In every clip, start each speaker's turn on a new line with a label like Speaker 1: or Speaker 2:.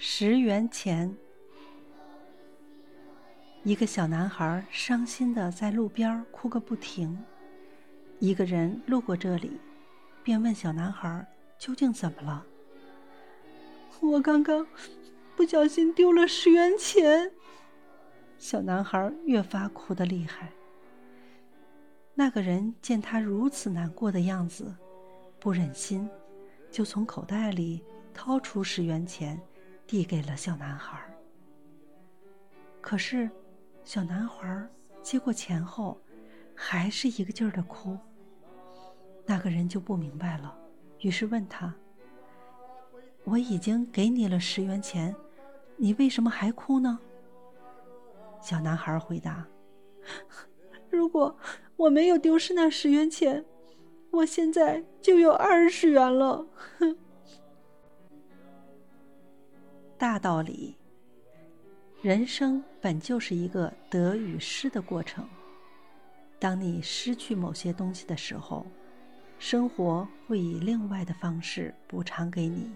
Speaker 1: 十元钱。一个小男孩伤心的在路边哭个不停。一个人路过这里，便问小男孩：“究竟怎么了？”
Speaker 2: 我刚刚不小心丢了十元钱。
Speaker 1: 小男孩越发哭得厉害。那个人见他如此难过的样子，不忍心，就从口袋里掏出十元钱，递给了小男孩。可是，小男孩接过钱后，还是一个劲儿的哭。那个人就不明白了，于是问他：“我已经给你了十元钱，你为什么还哭呢？”小男孩回答：“
Speaker 2: 如果我没有丢失那十元钱，我现在就有二十元了。”
Speaker 1: 哼 大道理，人生本就是一个得与失的过程。当你失去某些东西的时候，生活会以另外的方式补偿给你，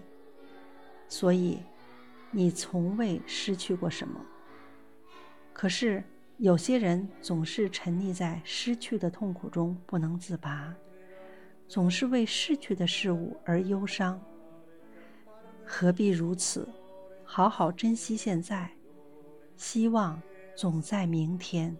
Speaker 1: 所以你从未失去过什么。可是有些人总是沉溺在失去的痛苦中不能自拔，总是为逝去的事物而忧伤。何必如此？好好珍惜现在，希望总在明天。